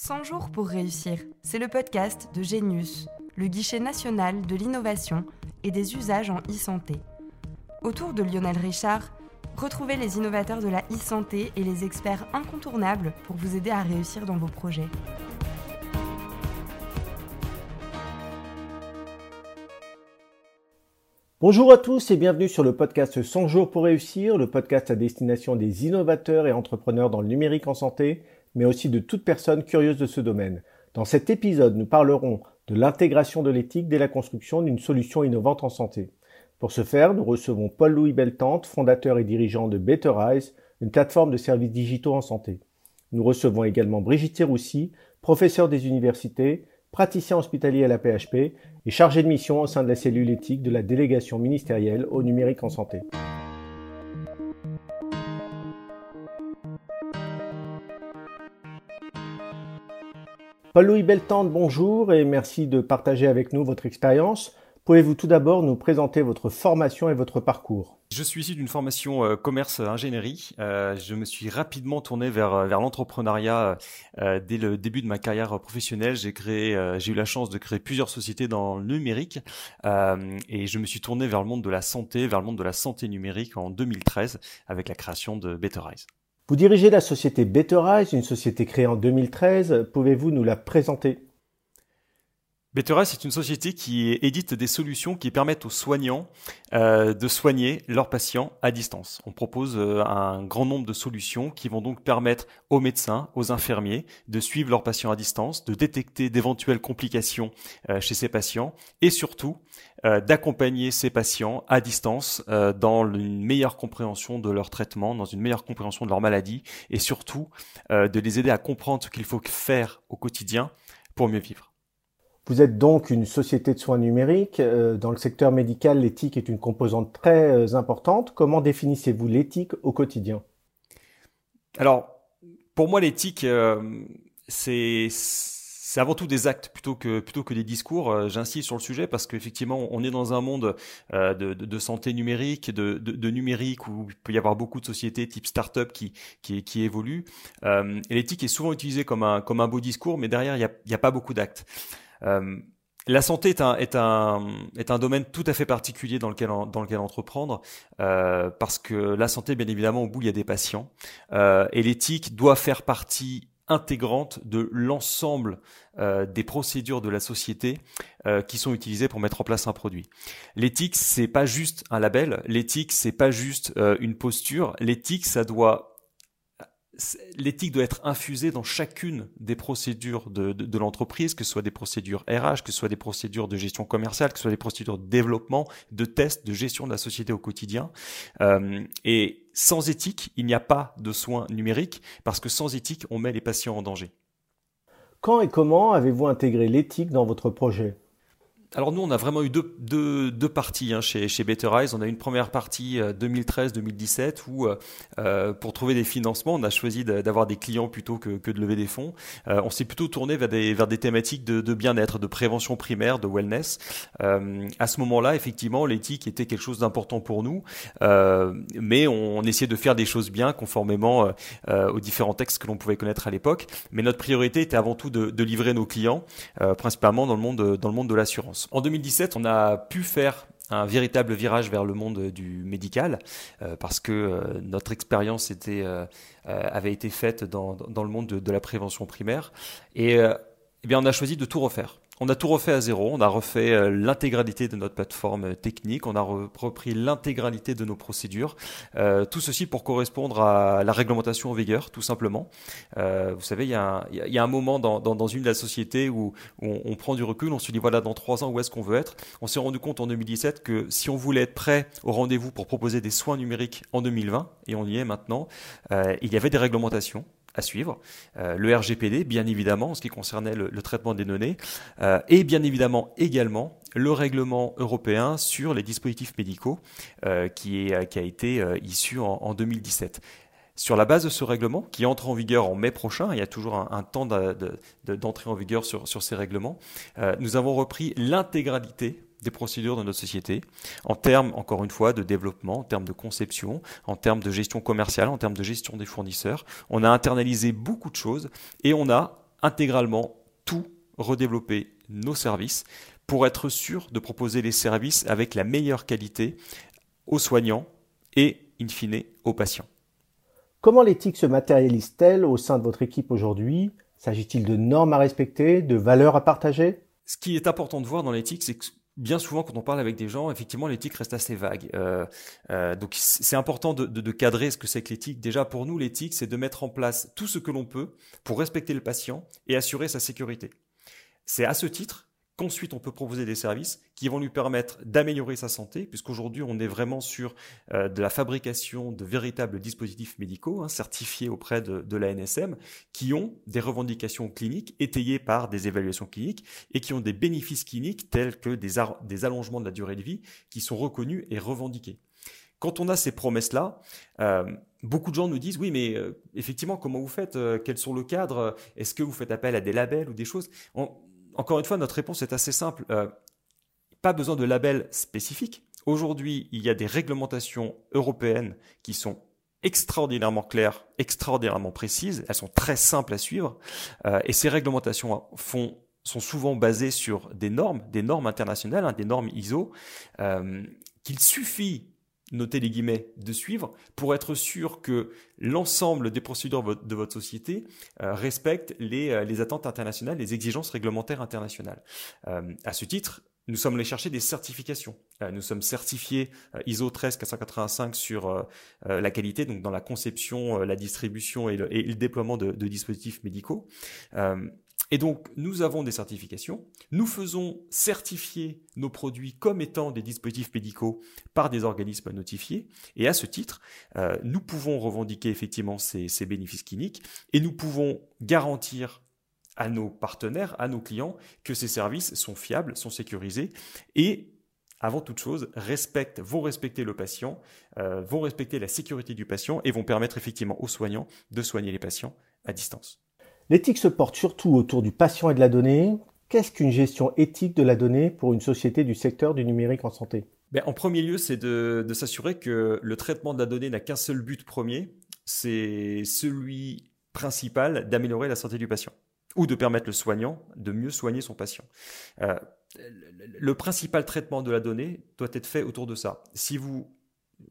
100 jours pour réussir, c'est le podcast de Genius, le guichet national de l'innovation et des usages en e-santé. Autour de Lionel Richard, retrouvez les innovateurs de la e-santé et les experts incontournables pour vous aider à réussir dans vos projets. Bonjour à tous et bienvenue sur le podcast 100 jours pour réussir, le podcast à destination des innovateurs et entrepreneurs dans le numérique en santé, mais aussi de toute personne curieuse de ce domaine. Dans cet épisode, nous parlerons de l'intégration de l'éthique dès la construction d'une solution innovante en santé. Pour ce faire, nous recevons Paul-Louis Beltante, fondateur et dirigeant de BetterEyes, une plateforme de services digitaux en santé. Nous recevons également Brigitte Roussi, professeur des universités, praticien hospitalier à la PHP et chargé de mission au sein de la cellule éthique de la délégation ministérielle au numérique en santé. Paul-Louis Beltante, bonjour et merci de partager avec nous votre expérience. Pouvez-vous tout d'abord nous présenter votre formation et votre parcours? Je suis issu d'une formation euh, commerce ingénierie. Euh, je me suis rapidement tourné vers euh, l'entrepreneuriat dès le début de ma carrière professionnelle. J'ai j'ai eu la chance de créer plusieurs sociétés dans le numérique et je me suis tourné vers le monde de la santé, vers le monde de la santé numérique en 2013 avec la création de BetterEyes. Vous dirigez la société BetterEyes, une société créée en 2013. Pouvez-vous nous la présenter? Betera, c'est une société qui édite des solutions qui permettent aux soignants euh, de soigner leurs patients à distance. On propose euh, un grand nombre de solutions qui vont donc permettre aux médecins, aux infirmiers de suivre leurs patients à distance, de détecter d'éventuelles complications euh, chez ces patients et surtout d'accompagner ces patients à distance dans une meilleure compréhension de leur traitement, dans une meilleure compréhension de leur maladie et surtout de les aider à comprendre ce qu'il faut faire au quotidien pour mieux vivre. Vous êtes donc une société de soins numériques. Euh, dans le secteur médical, l'éthique est une composante très euh, importante. Comment définissez-vous l'éthique au quotidien? Alors, pour moi, l'éthique, euh, c'est avant tout des actes plutôt que plutôt que des discours. J'insiste sur le sujet parce qu'effectivement, on est dans un monde de, santé numérique, de, numérique où il peut y avoir beaucoup de sociétés type start-up qui qui, évoluent. et l'éthique est souvent utilisée comme un comme un beau discours, mais derrière il y a, y a pas beaucoup d'actes. Euh, la santé est un, est, un, est un domaine tout à fait particulier dans lequel, dans lequel entreprendre, euh, parce que la santé, bien évidemment, au bout, il y a des patients. Euh, et l'éthique doit faire partie intégrante de l'ensemble euh, des procédures de la société euh, qui sont utilisées pour mettre en place un produit. L'éthique, c'est pas juste un label. L'éthique, c'est pas juste euh, une posture. L'éthique, ça doit l'éthique doit être infusée dans chacune des procédures de, l'entreprise, que ce soit des procédures RH, que ce soit des procédures de gestion commerciale, que ce soit des procédures de développement, de test, de gestion de la société au quotidien. Euh, et sans éthique, il n'y a pas de soins numériques, parce que sans éthique, on met les patients en danger. Quand et comment avez-vous intégré l'éthique dans votre projet? Alors nous, on a vraiment eu deux, deux, parties hein, chez, chez Better Eyes. On a une première partie 2013-2017 euh, où, euh, euh, pour trouver des financements, on a choisi d'avoir des clients plutôt que, que de lever des fonds. On s'est plutôt tourné vers des, vers des thématiques de, bien-être, de prévention primaire, de wellness. À ce moment-là, effectivement, l'éthique était quelque chose d'important pour nous, mais on, on, essayait de faire des choses bien conformément aux différents textes que l'on pouvait connaître à l'époque. Mais notre priorité était avant tout de, de livrer nos clients, principalement dans le monde, dans le monde de l'assurance. En 2017, on a pu faire un véritable virage vers le monde du médical euh, parce que euh, notre expérience euh, avait été faite dans, le monde de, de, la prévention primaire et eh bien on a choisi de tout refaire. On a tout refait à zéro, on a refait euh, l'intégralité de notre plateforme euh, technique, on a repris l'intégralité de nos procédures, euh, tout ceci pour correspondre à la réglementation en vigueur, tout simplement. Euh, vous savez, il y, a un, moment dans, dans, dans une de la société où, on, on, prend du recul, on se dit voilà, dans trois ans, où est-ce qu'on veut être? On s'est rendu compte en 2017 que si on voulait être prêt au rendez-vous pour proposer des soins numériques en 2020, et on y est maintenant, euh, il y avait des réglementations à suivre. Euh, le RGPD, bien évidemment, en ce qui concernait le, traitement des données, euh, et bien évidemment également le règlement européen sur les dispositifs médicaux euh, qui, a été issu en, en 2017. Sur la base de ce règlement, qui entre en vigueur en mai prochain, il y a toujours un, temps d'entrée de, en vigueur sur, ces règlements, nous avons repris l'intégralité des procédures de notre société, en termes, encore une fois, de développement, en termes de conception, en termes de gestion commerciale, en termes de gestion des fournisseurs. On a internalisé beaucoup de choses et on a intégralement tout redévelopper nos services pour être sûr de proposer les services avec la meilleure qualité aux soignants et, in fine, aux patients. Comment l'éthique se matérialise-t-elle au sein de votre équipe aujourd'hui? S'agit-il de normes à respecter, de valeurs à partager? Ce qui est important de voir dans l'éthique, c'est que bien souvent, quand on parle avec des gens, effectivement, l'éthique reste assez vague. Euh, euh, donc, c'est important de, de, cadrer ce que c'est que l'éthique. Déjà, pour nous, l'éthique, c'est de mettre en place tout ce que l'on peut pour respecter le patient et assurer sa sécurité. C'est à ce titre qu'ensuite on peut proposer des services qui vont lui permettre d'améliorer sa santé, puisqu'aujourd'hui on est vraiment sur euh, de la fabrication de véritables dispositifs médicaux hein, certifiés auprès de, la NSM, qui ont des revendications cliniques étayées par des évaluations cliniques et qui ont des bénéfices cliniques tels que des, des allongements de la durée de vie qui sont reconnus et revendiqués. Quand on a ces promesses-là, euh, beaucoup de gens nous disent oui, mais euh, effectivement, comment vous faites Quels sont le cadre Est-ce que vous faites appel à des labels ou des choses? Encore une fois, notre réponse est assez simple. Euh, pas besoin de label spécifique. Aujourd'hui, il y a des réglementations européennes qui sont extraordinairement claires, extraordinairement précises. Elles sont très simples à suivre. Euh, et ces réglementations font, sont souvent basées sur des normes, des normes internationales, hein, des normes ISO, euh, qu'il suffit notez les guillemets, de suivre pour être sûr que l'ensemble des procédures de votre société euh, respectent les, euh, les, attentes internationales, les exigences réglementaires internationales. Euh, à ce titre, nous sommes allés chercher des certifications. nous sommes certifiés ISO 13485 sur la qualité, donc dans la conception, la distribution et le, déploiement de, dispositifs médicaux. Et donc, nous avons des certifications. Nous faisons certifier nos produits comme étant des dispositifs médicaux par des organismes notifiés. Et à ce titre, euh, nous pouvons revendiquer effectivement ces, ces bénéfices cliniques et nous pouvons garantir à nos partenaires, à nos clients, que ces services sont fiables, sont sécurisés et avant toute chose, respectent, vont respecter le patient, euh, vont respecter la sécurité du patient et vont permettre effectivement aux soignants de soigner les patients à distance. L'éthique se porte surtout autour du patient et de la donnée. Qu'est-ce qu'une gestion éthique de la donnée pour une société du secteur du numérique en santé? Ben, En premier lieu, c'est de, s'assurer que le traitement de la donnée n'a qu'un seul but premier, c'est celui principal d'améliorer la santé du patient ou de permettre le soignant de mieux soigner son patient. Euh, le principal traitement de la donnée doit être fait autour de ça. Si vous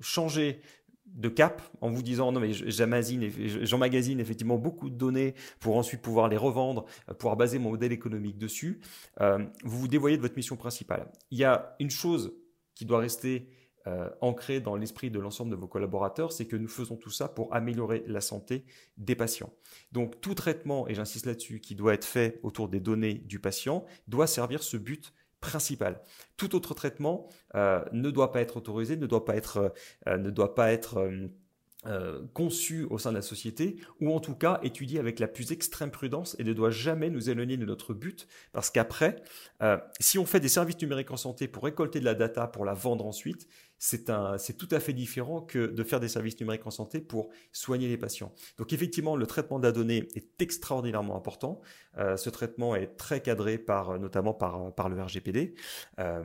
changez de cap en vous disant non mais j'emmagasine effectivement beaucoup de données pour ensuite pouvoir les revendre, euh, pouvoir baser mon modèle économique dessus, euh, vous vous dévoyez de votre mission principale. Il y a une chose qui doit rester euh, ancrée dans l'esprit de l'ensemble de vos collaborateurs, c'est que nous faisons tout ça pour améliorer la santé des patients. Donc tout traitement, et j'insiste là-dessus, qui doit être fait autour des données du patient, doit servir ce but principal. Tout autre traitement euh, ne doit pas être autorisé, ne doit pas être, euh, euh, conçu au sein de la société, ou en tout cas étudié avec la plus extrême prudence et ne doit jamais nous éloigner de notre but, parce qu'après, si on fait des services numériques en santé pour récolter de la data, pour la vendre ensuite, c'est tout à fait différent que de faire des services numériques en santé pour soigner les patients. Donc effectivement, le traitement de la donnée est extraordinairement important. Euh, ce traitement est très cadré par, notamment par, par le RGPD. Euh,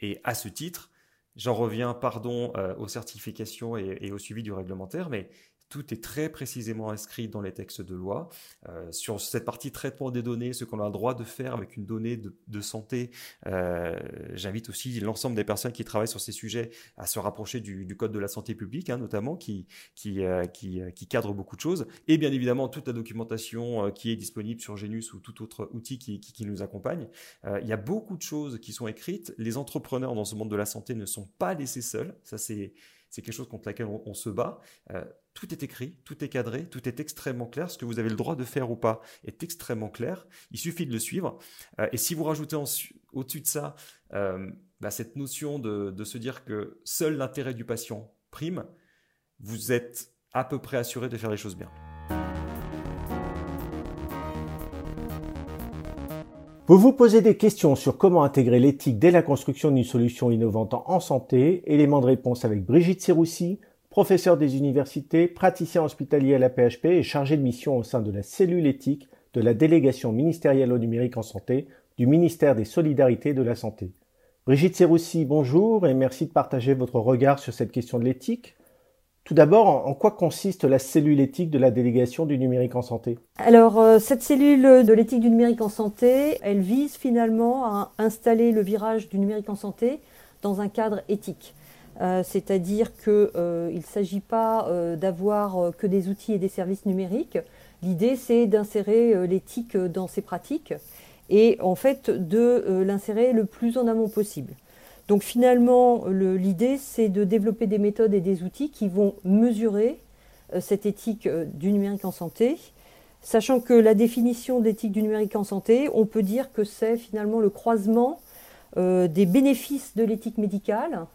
et à ce titre, j'en reviens, pardon, euh, aux certifications et, et, au suivi du réglementaire, mais tout est très précisément inscrit dans les textes de loi. Euh, sur cette partie traitement des données, ce qu'on a le droit de faire avec une donnée de, santé, euh, j'invite aussi l'ensemble des personnes qui travaillent sur ces sujets à se rapprocher du, Code de la santé publique, hein, notamment, qui, euh, qui, cadre beaucoup de choses. Et bien évidemment, toute la documentation qui est disponible sur Genius ou tout autre outil qui, nous accompagne. il y a beaucoup de choses qui sont écrites. Les entrepreneurs dans ce monde de la santé ne sont pas laissés seuls. Ça, c'est c'est quelque chose contre laquelle on, se bat. Tout est écrit, tout est cadré, tout est extrêmement clair. Ce que vous avez le droit de faire ou pas est extrêmement clair. Il suffit de le suivre. Euh, et si vous rajoutez au-dessus de ça euh, bah, cette notion de, se dire que seul l'intérêt du patient prime, vous êtes à peu près assuré de faire les choses bien. Vous vous posez des questions sur comment intégrer l'éthique dès la construction d'une solution innovante en santé, élément de réponse avec Brigitte Siroussi, professeure des universités, praticien hospitalier à la PHP et chargé de mission au sein de la cellule éthique de la délégation ministérielle au numérique en santé du ministère des Solidarités et de la Santé. Brigitte Siroussi, bonjour et merci de partager votre regard sur cette question de l'éthique. Tout d'abord, en quoi consiste la cellule éthique de la délégation du numérique en santé? Alors, euh, cette cellule de l'éthique du numérique en santé, elle vise finalement à installer le virage du numérique en santé dans un cadre éthique. Euh, c'est-à-dire qu'il euh, ne s'agit pas d'avoir que des outils et des services numériques. L'idée, c'est d'insérer l'éthique dans ces pratiques et en fait de l'insérer le plus en amont possible. Donc finalement, l'idée, c'est de développer des méthodes et des outils qui vont mesurer euh, cette éthique euh, du numérique en santé, sachant que la définition d'éthique du numérique en santé, on peut dire que c'est finalement le croisement euh, des bénéfices de l'éthique médicale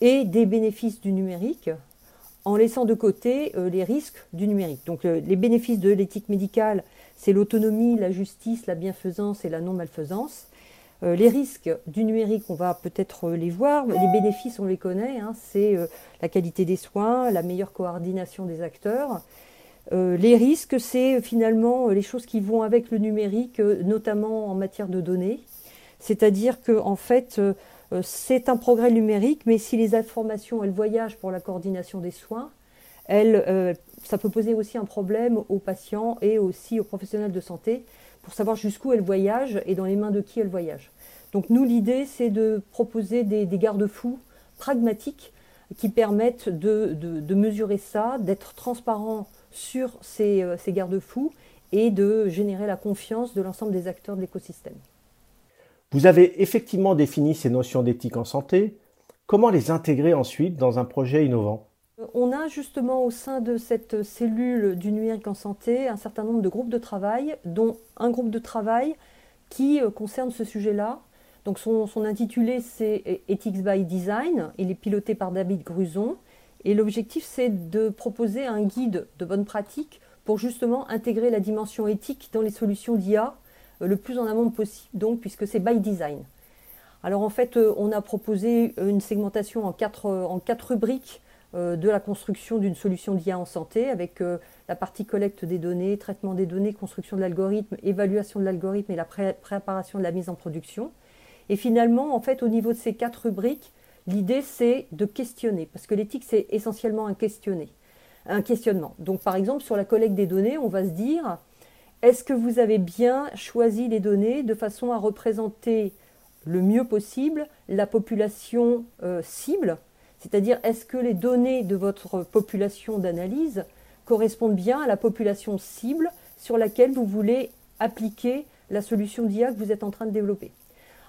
et des bénéfices du numérique, en laissant de côté les risques du numérique. Donc les bénéfices de l'éthique médicale, c'est l'autonomie, la justice, la bienfaisance et la non-malfaisance. Euh, les risques du numérique, on va peut-être les voir. Les bénéfices, on les connaît. Hein. c'est euh, la qualité des soins, la meilleure coordination des acteurs. Euh, les risques, c'est finalement les choses qui vont avec le numérique, notamment en matière de données. C'est-à-dire que en fait, c'est un progrès numérique, mais si les informations elles voyagent pour la coordination des soins, ça peut poser aussi un problème aux patients et aussi aux professionnels de santé pour savoir jusqu'où elle voyage et dans les mains de qui elle voyage. Donc nous, l'idée, c'est de proposer des, garde-fous pragmatiques qui permettent de, mesurer ça, d'être transparent sur ces, euh, ces garde-fous et de générer la confiance de l'ensemble des acteurs de l'écosystème. Vous avez effectivement défini ces notions d'éthique en santé. Comment les intégrer ensuite dans un projet innovant? On a justement au sein de cette cellule du numérique en santé un certain nombre de groupes de travail, dont un groupe de travail qui euh, concerne ce sujet-là. Donc son, intitulé c'est Ethics by Design, il est piloté par David Gruson et l'objectif c'est de proposer un guide de bonne pratique pour justement intégrer la dimension éthique dans les solutions d'IA euh, le plus en amont possible, donc puisque c'est by design. Alors en fait, euh, on a proposé une segmentation en quatre, en quatre rubriques euh, de la construction d'une solution d'IA en santé avec euh, la partie collecte des données, traitement des données, construction de l'algorithme, évaluation de l'algorithme et la préparation de la mise en production. Et finalement, en fait, au niveau de ces quatre rubriques, l'idée c'est de questionner, parce que l'éthique c'est essentiellement un questionner, un questionnement. Donc par exemple, sur la collecte des données, on va se dire est-ce que vous avez bien choisi les données de façon à représenter le mieux possible la population euh, cible? C'est-à-dire, est-ce que les données de votre population d'analyse correspondent bien à la population cible sur laquelle vous voulez appliquer la solution d'IA que vous êtes en train de développer?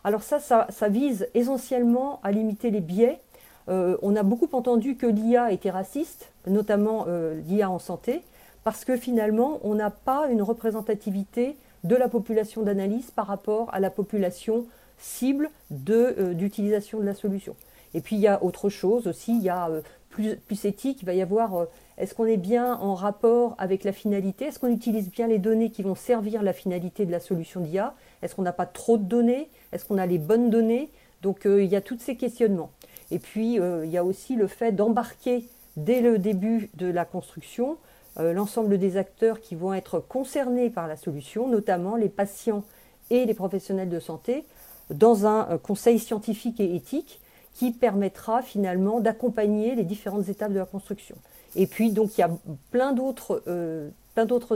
Alors ça, ça, vise essentiellement à limiter les biais. Euh, on a beaucoup entendu que l'IA était raciste, notamment euh, l'IA en santé, parce que finalement, on n'a pas une représentativité de la population d'analyse par rapport à la population cible euh, d'utilisation de la solution. Et puis il y a autre chose aussi, il y a euh, plus, plus éthique, il va y avoir euh, est-ce qu'on est bien en rapport avec la finalité? Est-ce qu'on utilise bien les données qui vont servir la finalité de la solution d'IA Est-ce qu'on n'a pas trop de données? Est-ce qu'on a les bonnes données? Donc il y a tous ces questionnements. Et puis il y a aussi le fait d'embarquer dès le début de la construction l'ensemble des acteurs qui vont être concernés par la solution, notamment les patients et les professionnels de santé, dans un conseil scientifique et éthique qui permettra finalement d'accompagner les différentes étapes de la construction. Et puis donc il y a plein d'autres euh,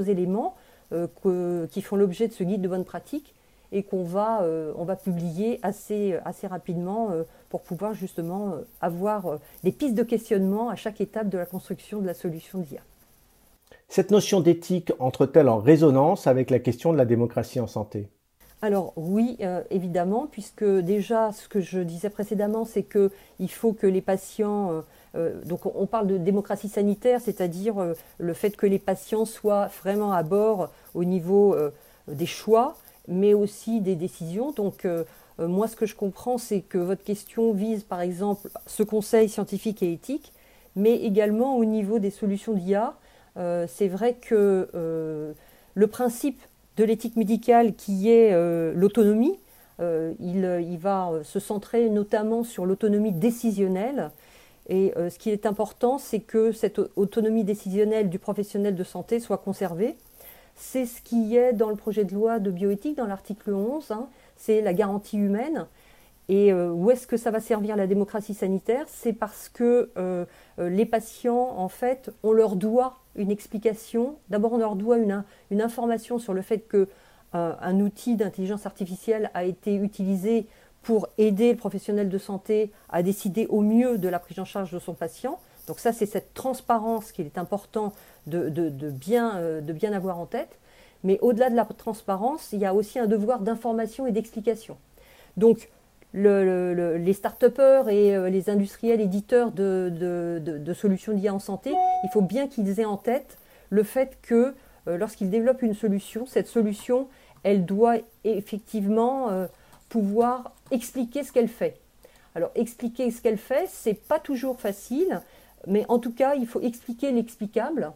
éléments euh, qui font l'objet de ce guide de bonne pratique et qu'on va, euh, on va publier assez, assez rapidement pour pouvoir justement avoir des pistes de questionnement à chaque étape de la construction de la solution d'IA. Cette notion d'éthique entre-t-elle en résonance avec la question de la démocratie en santé? Alors oui, euh, évidemment, puisque déjà ce que je disais précédemment, c'est qu'il faut que les patients, euh, euh, donc on parle de démocratie sanitaire, c'est-à-dire le fait que les patients soient vraiment à bord au niveau des choix, mais aussi des décisions. Donc moi, ce que je comprends, c'est que votre question vise par exemple ce conseil scientifique et éthique, mais également au niveau des solutions d'IA. C'est vrai que le principe de l'éthique médicale qui est euh, l'autonomie. Euh, il, va euh, se centrer notamment sur l'autonomie décisionnelle. Et ce qui est important, c'est que cette autonomie décisionnelle du professionnel de santé soit conservée. C'est ce qui est dans le projet de loi de bioéthique, dans l'article 11, hein. c'est la garantie humaine. Et où est-ce que ça va servir la démocratie sanitaire? C'est parce que les patients, en fait, on leur doit une explication. D'abord, on leur doit une, information sur le fait que un outil d'intelligence artificielle a été utilisé pour aider le professionnel de santé à décider au mieux de la prise en charge de son patient. Donc ça, c'est cette transparence qu'il est important de, bien, euh, de bien avoir en tête. Mais au-delà de la transparence, il y a aussi un devoir d'information et d'explication. Donc les start-upers et euh, les industriels éditeurs de, solutions d'IA en santé, il faut bien qu'ils aient en tête le fait que euh, lorsqu'ils développent une solution, cette solution, elle doit effectivement pouvoir expliquer ce qu'elle fait. Alors expliquer ce qu'elle fait, c'est pas toujours facile, mais en tout cas, il faut expliquer l'explicable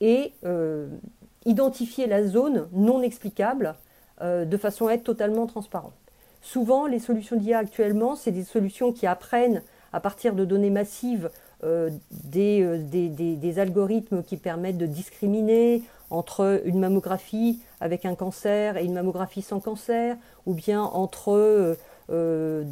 et euh, identifier la zone non explicable euh, de façon à être totalement transparent. Souvent, les solutions d'IA actuellement, c'est des solutions qui apprennent à partir de données massives euh, des, des, algorithmes qui permettent de discriminer entre une mammographie avec un cancer et une mammographie sans cancer, ou bien entre euh, euh,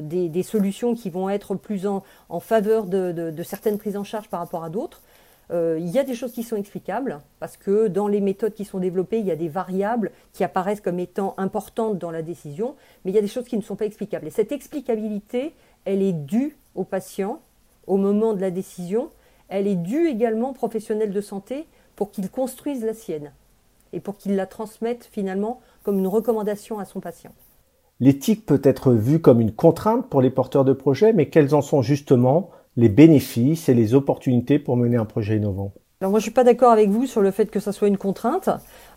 des, solutions qui vont être plus en, faveur de, certaines prises en charge par rapport à d'autres. Euh, il y a des choses qui sont explicables parce que dans les méthodes qui sont développées, il y a des variables qui apparaissent comme étant importantes dans la décision, mais il y a des choses qui ne sont pas explicables. Et cette explicabilité, elle est due aux patients au moment de la décision, elle est due également aux professionnels de santé pour qu'ils construisent la sienne et pour qu'ils la transmettent finalement comme une recommandation à son patient. L'éthique peut être vue comme une contrainte pour les porteurs de projets, mais quels en sont justement les bénéfices et les opportunités pour mener un projet innovant alors moi je suis pas d'accord avec vous sur le fait que ça soit une contrainte.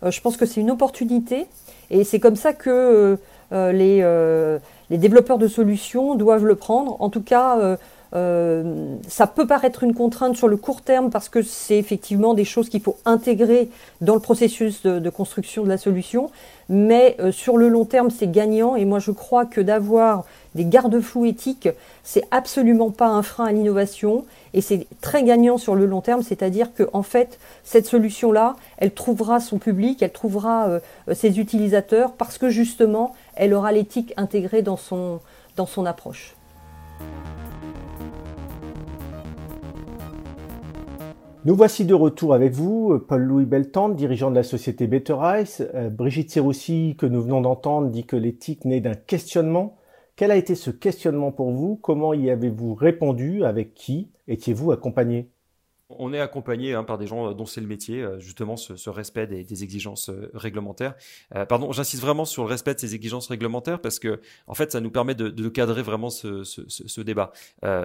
Euh, je pense que c'est une opportunité et c'est comme ça que euh, euh, les, développeurs de solutions doivent le prendre. En tout cas, ça peut paraître une contrainte sur le court terme parce que c'est effectivement des choses qu'il faut intégrer dans le processus de, construction de la solution, mais sur le long terme, c'est gagnant. Et moi, je crois que d'avoir des garde-fous éthiques, c'est absolument pas un frein à l'innovation et c'est très gagnant sur le long terme, c'est-à-dire que en fait, cette solution-là, elle trouvera son public, elle trouvera euh, ses utilisateurs parce que justement, elle aura l'éthique intégrée dans son, approche. Nous voici de retour avec vous, Paul-Louis Beltande, dirigeant de la société Better Eyes. Euh, Brigitte Siroussi, que nous venons d'entendre, dit que l'éthique naît d'un questionnement. Quel a été ce questionnement pour vous? Comment y avez-vous répondu? Avec qui étiez-vous accompagné? On est accompagné hein, par des gens euh, dont c'est le métier, euh, justement ce, respect des, exigences euh, réglementaires. pardon, j'insiste vraiment sur le respect de ces exigences réglementaires parce que en fait, ça nous permet de, cadrer vraiment ce, débat.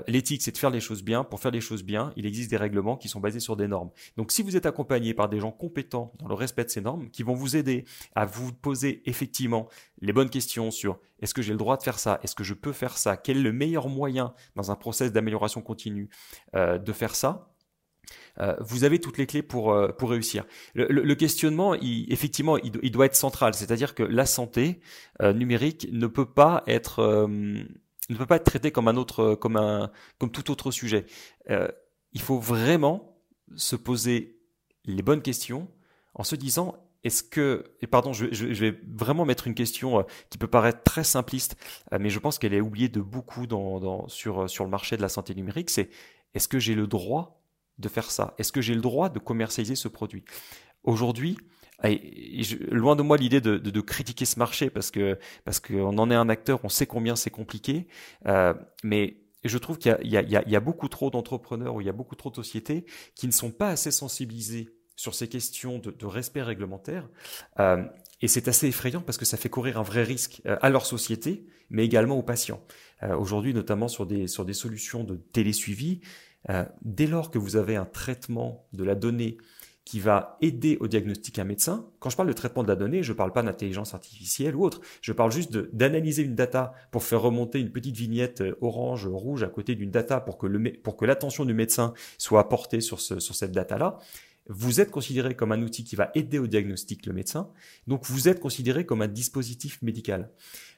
L'éthique, c'est de faire les choses bien. Pour faire les choses bien, il existe des règlements qui sont basés sur des normes. Donc, si vous êtes accompagné par des gens compétents dans le respect de ces normes, qui vont vous aider à vous poser effectivement les bonnes questions sur est-ce que j'ai le droit de faire ça, est-ce que je peux faire ça, quel est le meilleur moyen dans un process d'amélioration continue de faire ça, euh, vous avez toutes les clés pour, euh, pour réussir. Le, questionnement, effectivement, il, doit être central, c'est-à-dire que la santé euh, numérique ne peut pas être ne peut pas être traité comme un autre, comme un, comme tout autre sujet. il faut vraiment se poser les bonnes questions en se disant est-ce que, et pardon, je, vais vraiment mettre une question qui peut paraître très simpliste, mais je pense qu'elle est oubliée de beaucoup dans, sur, sur le marché de la santé numérique, c'est est-ce que j'ai le droit de faire ça? Est-ce que j'ai le droit de commercialiser ce produit? Aujourd'hui, loin de moi l'idée de, critiquer ce marché parce que parce qu'on en est un acteur, on sait combien c'est compliqué, euh, mais je trouve qu'il y, a beaucoup trop d'entrepreneurs ou il y a beaucoup trop de sociétés qui ne sont pas assez sensibilisés sur ces questions de, respect réglementaire. Euh, et c'est assez effrayant parce que ça fait courir un vrai risque euh, à leur société, mais également aux patients. Aujourd'hui, notamment sur des, sur des solutions de télésuivi, euh, dès lors que vous avez un traitement de la donnée qui va aider au diagnostic un médecin, quand je parle de traitement de la donnée, je ne parle pas d'intelligence artificielle ou autre, je parle juste d'analyser une data pour faire remonter une petite vignette euh, orange, rouge à côté d'une data pour que, l'attention du médecin soit portée sur cette data-là. Vous êtes considéré comme un outil qui va aider au diagnostic le médecin, donc vous êtes considéré comme un dispositif médical.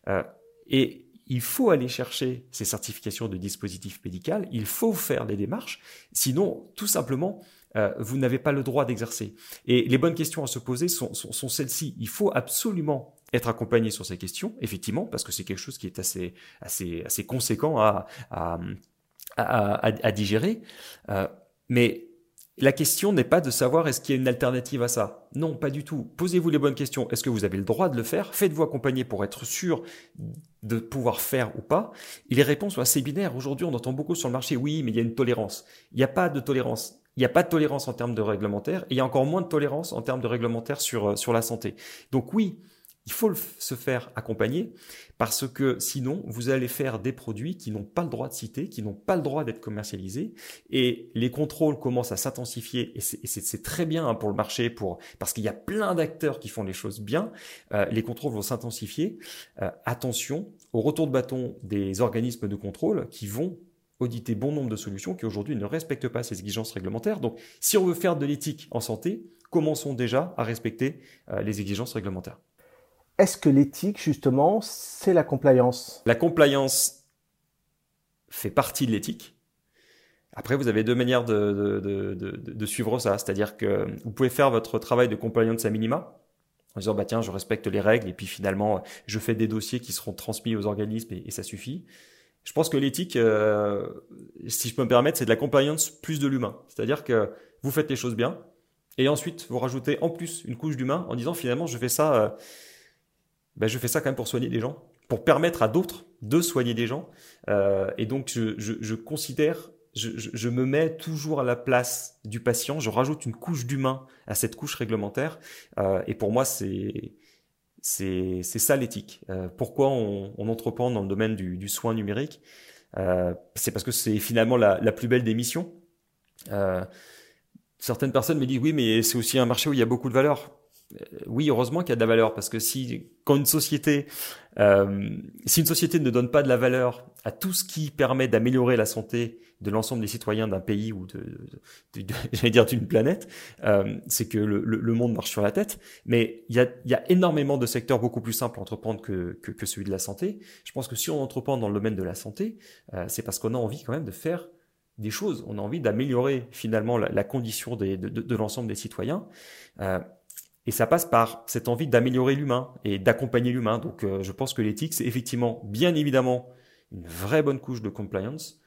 Euh, et il faut aller chercher ces certifications de dispositif médical, il faut faire les démarches, sinon, tout simplement, euh, vous n'avez pas le droit d'exercer. Et les bonnes questions à se poser sont, celles-ci. Il faut absolument être accompagné sur ces questions, effectivement, parce que c'est quelque chose qui est assez, assez, assez conséquent à, à, à, à digérer. Euh, mais la question n'est pas de savoir est-ce qu'il y a une alternative à ça. Non, pas du tout. Posez-vous les bonnes questions. Est-ce que vous avez le droit de le faire? Faites-vous accompagner pour être sûr de pouvoir faire ou pas. Et les réponses sont assez binaires. Aujourd'hui, on entend beaucoup sur le marché, oui, mais il y a une tolérance. Il n'y a pas de tolérance. Il n'y a pas de tolérance en termes de réglementaire et il y a encore moins de tolérance en termes de réglementaire sur, euh, sur la santé. Donc oui, il faut se faire accompagner parce que sinon, vous allez faire des produits qui n'ont pas le droit de citer, qui n'ont pas le droit d'être commercialisés et les contrôles commencent à s'intensifier et c'est très bien hein, pour le marché pour, parce qu'il y a plein d'acteurs qui font les choses bien. Euh, les contrôles vont s'intensifier. Euh, attention au retour de bâton des organismes de contrôle qui vont auditer bon nombre de solutions qui aujourd'hui ne respectent pas ces exigences réglementaires. Donc, si on veut faire de l'éthique en santé, commençons déjà à respecter euh, les exigences réglementaires. Est-ce que l'éthique, justement, c'est la compliance? La compliance fait partie de l'éthique. Après, vous avez deux manières de, suivre ça. C'est-à-dire que vous pouvez faire votre travail de compliance à minima, en disant, bah tiens, je respecte les règles, et puis finalement, je fais des dossiers qui seront transmis aux organismes, et, ça suffit. Je pense que l'éthique, euh, si je peux me permettre, c'est de la compliance plus de l'humain. C'est-à-dire que vous faites les choses bien, et ensuite, vous rajoutez en plus une couche d'humain en disant, finalement, je fais ça... Euh, ben, je fais ça quand même pour soigner des gens, pour permettre à d'autres de soigner des gens. Euh, et donc, je, considère, je, me mets toujours à la place du patient. Je rajoute une couche d'humain à cette couche réglementaire. Euh, et pour moi, c'est c'est ça l'éthique. Euh, pourquoi on, on, entreprend dans le domaine du, du soin numérique? C'est parce que c'est finalement la, la, plus belle des missions. Certaines personnes me disent oui, mais c'est aussi un marché où il y a beaucoup de valeur. Euh, oui, heureusement qu'il y a de la valeur parce que si quand une société, euh, si une société ne donne pas de la valeur à tout ce qui permet d'améliorer la santé de l'ensemble des citoyens d'un pays ou de, j'allais dire d'une planète, euh, c'est que le, le, monde marche sur la tête. Mais il y a, y a énormément de secteurs beaucoup plus simples à entreprendre que, que, que, celui de la santé. Je pense que si on entreprend dans le domaine de la santé, euh, c'est parce qu'on a envie quand même de faire des choses. On a envie d'améliorer finalement la, la condition des, de, de l'ensemble des citoyens. Et ça passe par cette envie d'améliorer l'humain et d'accompagner l'humain. Donc euh, je pense que l'éthique, c'est effectivement, bien évidemment, une vraie bonne couche de compliance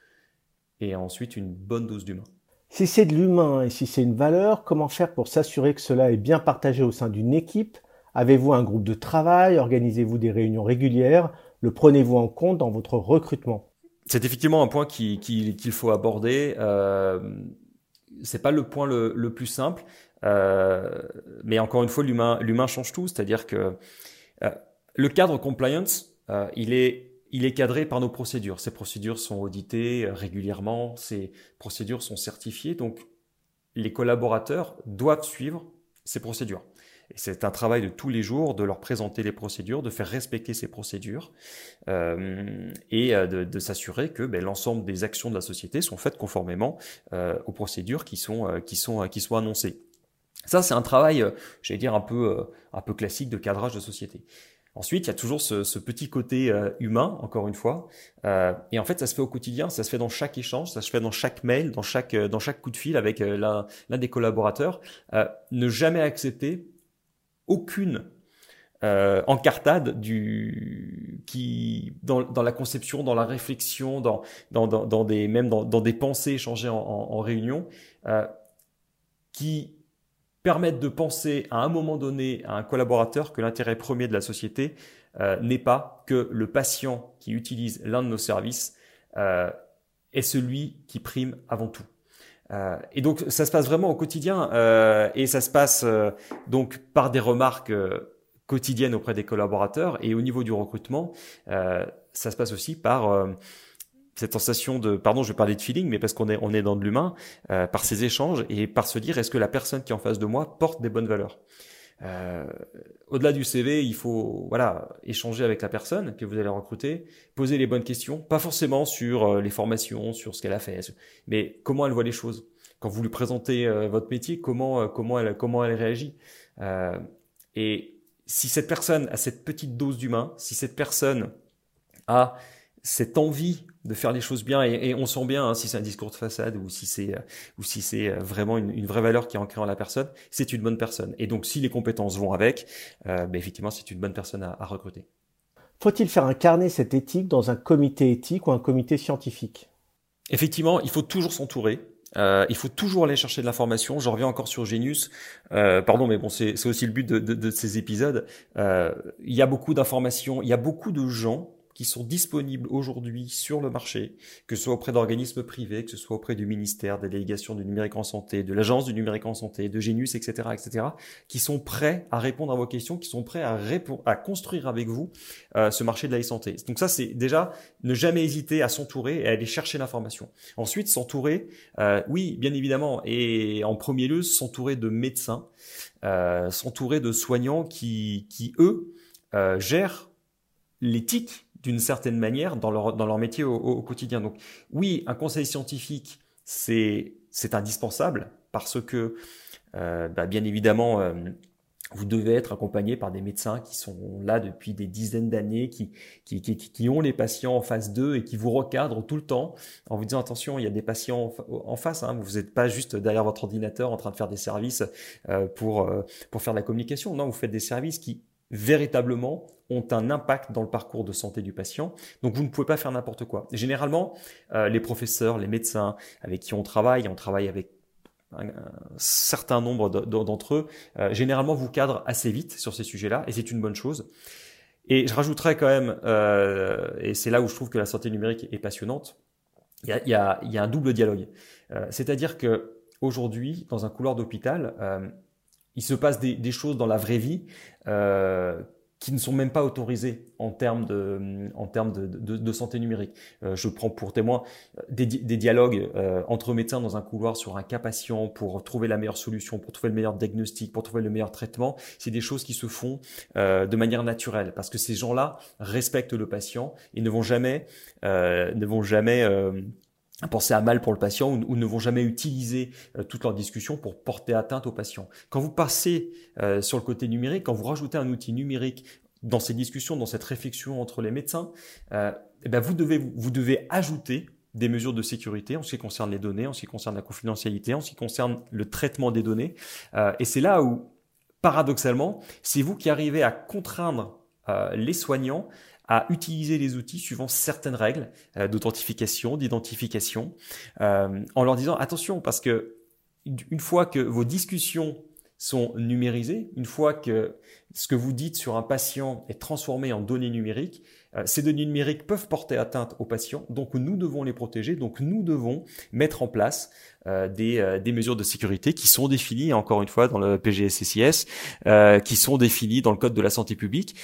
et ensuite une bonne dose d'humain. Si c'est de l'humain et si c'est une valeur, comment faire pour s'assurer que cela est bien partagé au sein d'une équipe? Avez-vous un groupe de travail? Organisez-vous des réunions régulières? Le prenez-vous en compte dans votre recrutement? C'est effectivement un point qu'il faut aborder. Euh, c'est pas le point le, le plus simple. Euh, mais encore une fois, l'humain, l'humain change tout, c'est-à-dire que euh, le cadre compliance, euh, il est il est cadré par nos procédures. Ces procédures sont auditées régulièrement, ces procédures sont certifiées, donc les collaborateurs doivent suivre ces procédures. Et c'est un travail de tous les jours de leur présenter les procédures, de faire respecter ces procédures euh, et de, de s'assurer que ben, l'ensemble des actions de la société sont faites conformément euh, aux procédures qui sont, qui sont, qui sont annoncées. Ça, c'est un travail, euh, j'allais dire, un peu, euh, un peu classique de cadrage de société. Ensuite, il y a toujours ce, petit côté euh, humain, encore une fois. Et en fait, ça se fait au quotidien, ça se fait dans chaque échange, ça se fait dans chaque mail, dans chaque, dans chaque coup de fil avec l'un des collaborateurs. ne jamais accepter aucune encartade du qui dans, la conception, dans la réflexion, dans dans, dans, des même dans, des pensées échangées en, en, en réunion, qui permettre de penser à un moment donné à un collaborateur que l'intérêt premier de la société euh, n'est pas que le patient qui utilise l'un de nos services euh, est celui qui prime avant tout. Euh, et donc ça se passe vraiment au quotidien euh, et ça se passe euh, donc par des remarques quotidiennes auprès des collaborateurs et au niveau du recrutement, ça se passe aussi par cette sensation de, pardon, je vais parler de feeling, mais parce qu'on est, on est dans de l'humain, euh, par ces échanges et par se dire, est-ce que la personne qui est en face de moi porte des bonnes valeurs? Euh, Au-delà du CV, il faut, voilà, échanger avec la personne que vous allez recruter, poser les bonnes questions, pas forcément sur euh, les formations, sur ce qu'elle a fait, mais comment elle voit les choses. Quand vous lui présentez euh, votre métier, comment, euh, comment elle, comment elle réagit. et si cette personne a cette petite dose d'humain, si cette personne a cette envie de faire les choses bien et, on sent bien hein, si c'est un discours de façade ou si c'est ou si c'est vraiment une, vraie valeur qui est ancrée en la personne, c'est une bonne personne. Et donc si les compétences vont avec, euh, ben, effectivement c'est une bonne personne à, à recruter. Faut-il faire incarner cette éthique dans un comité éthique ou un comité scientifique? Effectivement, il faut toujours s'entourer. Euh, il faut toujours aller chercher de l'information. Je reviens encore sur Genius. Euh, pardon, mais bon, c'est aussi le but de, de, de ces épisodes. Euh, il y a beaucoup d'informations. Il y a beaucoup de gens qui sont disponibles aujourd'hui sur le marché, que ce soit auprès d'organismes privés, que ce soit auprès du ministère, des délégations du numérique en santé, de l'agence du numérique en santé, de Genius, etc., etc., qui sont prêts à répondre à vos questions, qui sont prêts à, à construire avec vous euh, ce marché de la santé. Donc ça, c'est déjà ne jamais hésiter à s'entourer et à aller chercher l'information. Ensuite, s'entourer, euh, oui, bien évidemment, et en premier lieu, s'entourer de médecins, euh, s'entourer de soignants qui, qui eux, euh, gèrent l'éthique d'une certaine manière dans leur, métier au, quotidien. Donc oui, un conseil scientifique, c'est, indispensable parce que, euh, bah, bien évidemment, euh, vous devez être accompagné par des médecins qui sont là depuis des dizaines d'années, qui, ont les patients en face d'eux et qui vous recadrent tout le temps en vous disant attention, il y a des patients en face, hein, vous n'êtes pas juste derrière votre ordinateur en train de faire des services euh, pour, pour faire de la communication. Non, vous faites des services qui véritablement ont un impact dans le parcours de santé du patient. Donc vous ne pouvez pas faire n'importe quoi. Généralement, euh, les professeurs, les médecins avec qui on travaille, on travaille avec un, certain nombre d'entre eux, euh, généralement vous cadrent assez vite sur ces sujets-là et c'est une bonne chose. Et je rajouterais quand même, euh, et c'est là où je trouve que la santé numérique est passionnante, il y a, un double dialogue. C'est-à-dire que aujourd'hui, dans un couloir d'hôpital, il se passe des, des, choses dans la vraie vie euh, qui ne sont même pas autorisées en termes de, en termes de, de, de santé numérique. Euh, je prends pour témoin euh, des, des dialogues euh, entre médecins dans un couloir sur un cas patient pour trouver la meilleure solution, pour trouver le meilleur diagnostic, pour trouver le meilleur traitement. C'est des choses qui se font euh, de manière naturelle parce que ces gens-là respectent le patient et ne vont jamais, ne vont jamais penser à mal pour le patient ou, ne vont jamais utiliser euh, toute leur discussion pour porter atteinte au patient. Quand vous passez euh, sur le côté numérique, quand vous rajoutez un outil numérique dans ces discussions, dans cette réflexion entre les médecins, euh, eh ben vous, devez, vous devez ajouter des mesures de sécurité en ce qui concerne les données, en ce qui concerne la confidentialité, en ce qui concerne le traitement des données. et c'est là où, paradoxalement, c'est vous qui arrivez à contraindre les soignants à utiliser les outils suivant certaines règles euh, d'authentification, d'identification, euh, en leur disant attention parce que une fois que vos discussions sont numérisées, une fois que ce que vous dites sur un patient est transformé en données numériques, ces données numériques peuvent porter atteinte aux patients, donc nous devons les protéger, donc nous devons mettre en place euh, des, euh, des, mesures de sécurité qui sont définies, encore une fois, dans le PGSSIS, qui sont définies dans le Code de la santé publique.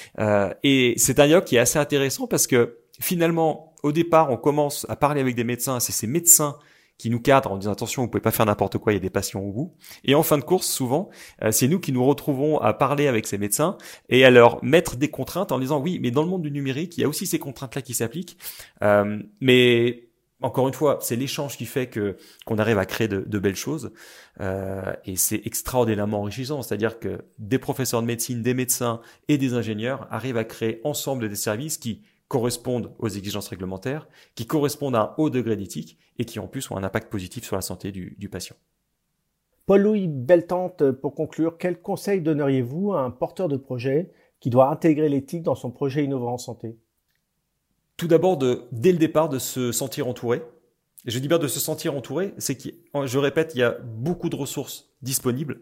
et c'est un dialogue qui est assez intéressant parce que finalement, au départ, on commence à parler avec des médecins, c'est ces médecins qui nous cadre en disant attention, vous pouvez pas faire n'importe quoi, il y a des patients au bout. Et en fin de course, souvent, euh, c'est nous qui nous retrouvons à parler avec ces médecins et à leur mettre des contraintes en disant oui, mais dans le monde du numérique, il y a aussi ces contraintes-là qui s'appliquent. Euh, mais encore une fois, c'est l'échange qui fait que qu'on arrive à créer de, de belles choses euh, et c'est extraordinairement enrichissant. C'est-à-dire que des professeurs de médecine, des médecins et des ingénieurs arrivent à créer ensemble des services qui correspondent aux exigences réglementaires, qui correspondent à un haut degré d'éthique et qui en plus ont un impact positif sur la santé du, patient. Paul-Louis Beltante, pour conclure, quel conseil donneriez-vous à un porteur de projet qui doit intégrer l'éthique dans son projet innovant en santé? Tout d'abord, dès le départ, de se sentir entouré. Et je dis bien de se sentir entouré, c'est que, je répète, il y a beaucoup de ressources disponibles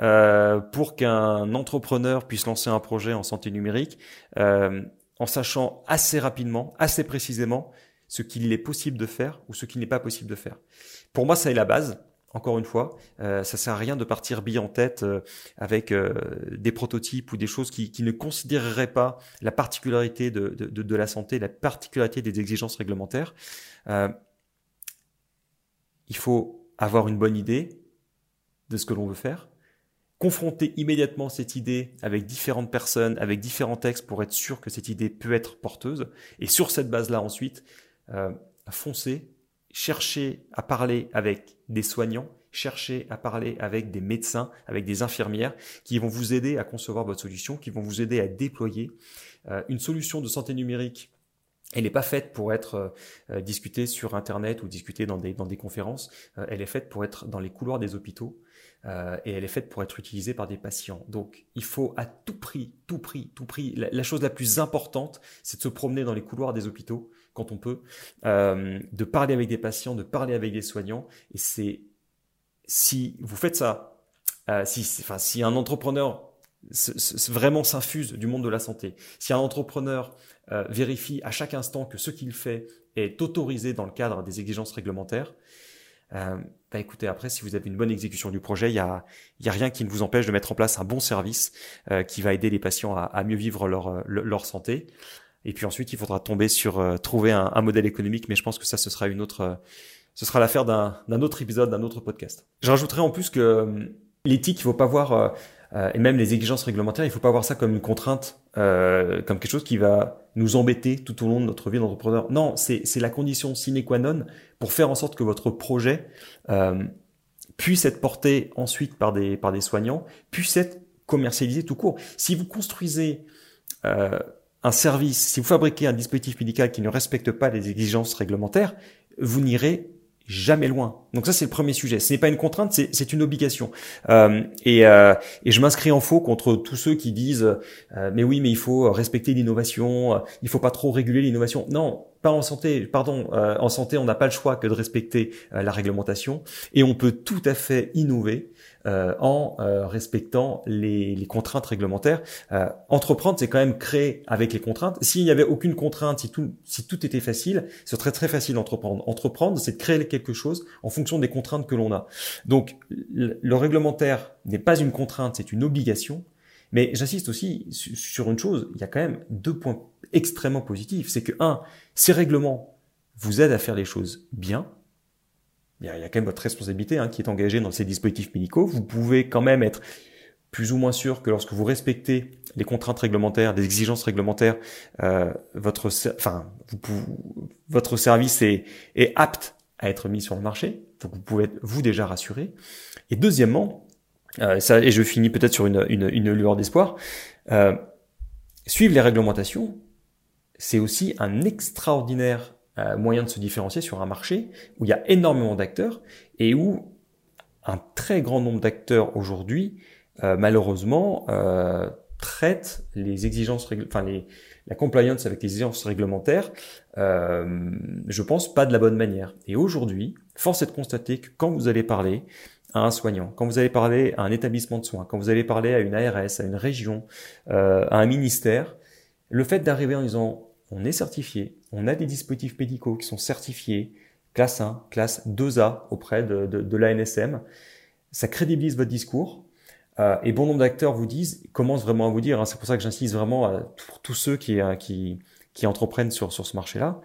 euh, pour qu'un entrepreneur puisse lancer un projet en santé numérique. Euh, en sachant assez rapidement, assez précisément ce qu'il est possible de faire ou ce qu'il n'est pas possible de faire. Pour moi, ça est la base. Encore une fois, euh, ça sert à rien de partir bille en tête euh, avec euh, des prototypes ou des choses qui, ne considéreraient pas la particularité de, la santé, la particularité des exigences réglementaires. Euh, il faut avoir une bonne idée de ce que l'on veut faire, confronter immédiatement cette idée avec différentes personnes, avec différents textes pour être sûr que cette idée peut être porteuse. Et sur cette base-là, ensuite, euh, foncer, chercher à parler avec des soignants, chercher à parler avec des médecins, avec des infirmières qui vont vous aider à concevoir votre solution, qui vont vous aider à déployer euh, une solution de santé numérique elle n'est pas faite pour être euh, discutée sur Internet ou discutée dans des, conférences. Euh, elle est faite pour être dans les couloirs des hôpitaux euh, et elle est faite pour être utilisée par des patients. Donc, il faut à tout prix, tout prix, tout prix. La, chose la plus importante, c'est de se promener dans les couloirs des hôpitaux quand on peut, de parler avec des patients, de parler avec des soignants. Et c'est si vous faites ça, si, enfin, si un entrepreneur vraiment s'infuse du monde de la santé, si un entrepreneur euh, vérifie à chaque instant que ce qu'il fait est autorisé dans le cadre des exigences réglementaires, euh, bah écoutez, après, si vous avez une bonne exécution du projet, il y a, y a rien qui ne vous empêche de mettre en place un bon service euh, qui va aider les patients à, à mieux vivre leur, leur santé. Et puis ensuite, il faudra tomber sur trouver un, un, modèle économique, mais je pense que ça, ce sera une autre, ce sera l'affaire d'un autre épisode, d'un autre podcast. Je en plus que l'éthique, il faut pas voir euh, et même les exigences réglementaires, il faut pas voir ça comme une contrainte, euh, comme quelque chose qui va nous embêter tout au long de notre vie d'entrepreneur. Non, c'est la condition sine qua non pour faire en sorte que votre projet euh, puisse être porté ensuite par des, par des soignants, puisse être commercialisé tout court. Si vous construisez euh, un service, si vous fabriquez un dispositif médical qui ne respecte pas les exigences réglementaires, vous n'irez jamais loin. Donc ça c'est le premier sujet. Ce n'est pas une contrainte, c'est une obligation. Euh, et, euh, et, je m'inscris en faux contre tous ceux qui disent euh, mais oui mais il faut respecter l'innovation, il faut pas trop réguler l'innovation. Non, pas en santé. Pardon, en santé on n'a pas le choix que de respecter la réglementation et on peut tout à fait innover euh, en euh, respectant les, les, contraintes réglementaires. Euh, entreprendre, c'est quand même créer avec les contraintes. S'il n'y avait aucune contrainte, si tout, si tout était facile, ce serait très facile d'entreprendre. Entreprendre, c'est de créer quelque chose en fonction des contraintes que l'on a. Donc, le, le réglementaire n'est pas une contrainte, c'est une obligation. Mais j'insiste aussi sur une chose, il y a quand même deux points extrêmement positifs. C'est que, un, ces règlements vous aident à faire les choses bien, il y, a, quand même votre responsabilité hein, qui est engagée dans ces dispositifs médicaux. Vous pouvez quand même être plus ou moins sûr que lorsque vous respectez les contraintes réglementaires, les exigences réglementaires, euh, votre, enfin, vous, votre service est, est, apte à être mis sur le marché. Donc vous pouvez être vous déjà rassuré. Et deuxièmement, euh, ça, et je finis peut-être sur une, une, une lueur d'espoir, euh, suivre les réglementations, c'est aussi un extraordinaire euh, moyen de se différencier sur un marché où il y a énormément d'acteurs et où un très grand nombre d'acteurs aujourd'hui, euh, malheureusement, euh, traitent les exigences, enfin les, la compliance avec les exigences réglementaires, euh, je pense pas de la bonne manière. Et aujourd'hui, force est de constater que quand vous allez parler à un soignant, quand vous allez parler à un établissement de soins, quand vous allez parler à une ARS, à une région, euh, à un ministère, le fait d'arriver en disant on est certifié, on a des dispositifs médicaux qui sont certifiés, classe 1, classe 2A auprès de, l'ANSM. Ça crédibilise votre discours. Euh, et bon nombre d'acteurs vous disent, commencent vraiment à vous dire, hein, c'est pour ça que j'insiste vraiment à, pour tous ceux qui, euh, qui, qui entreprennent sur, sur ce marché-là,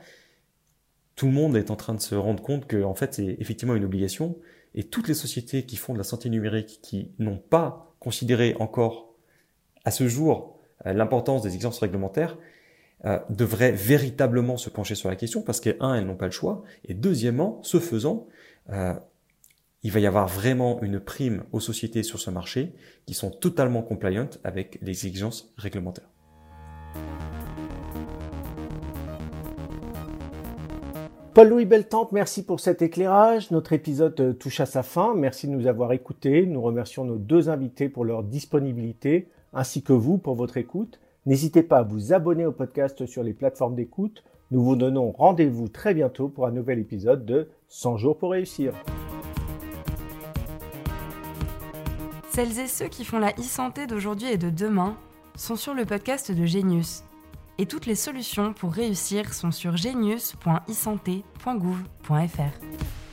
tout le monde est en train de se rendre compte que en fait c'est effectivement une obligation et toutes les sociétés qui font de la santé numérique qui n'ont pas considéré encore à ce jour euh, l'importance des exigences réglementaires euh, devraient véritablement se pencher sur la question parce que, un, elles n'ont pas le choix, et deuxièmement, ce faisant, euh, il va y avoir vraiment une prime aux sociétés sur ce marché qui sont totalement compliant avec les exigences réglementaires. Paul-Louis Beltempe, merci pour cet éclairage. Notre épisode euh, touche à sa fin. Merci de nous avoir écoutés. Nous remercions nos deux invités pour leur disponibilité, ainsi que vous pour votre écoute. N'hésitez pas à vous abonner au podcast sur les plateformes d'écoute. Nous vous donnons rendez-vous très bientôt pour un nouvel épisode de 100 jours pour réussir. Celles et ceux qui font la e-santé d'aujourd'hui et de demain sont sur le podcast de Genius. Et toutes les solutions pour réussir sont sur genius.isanté.gouv.fr.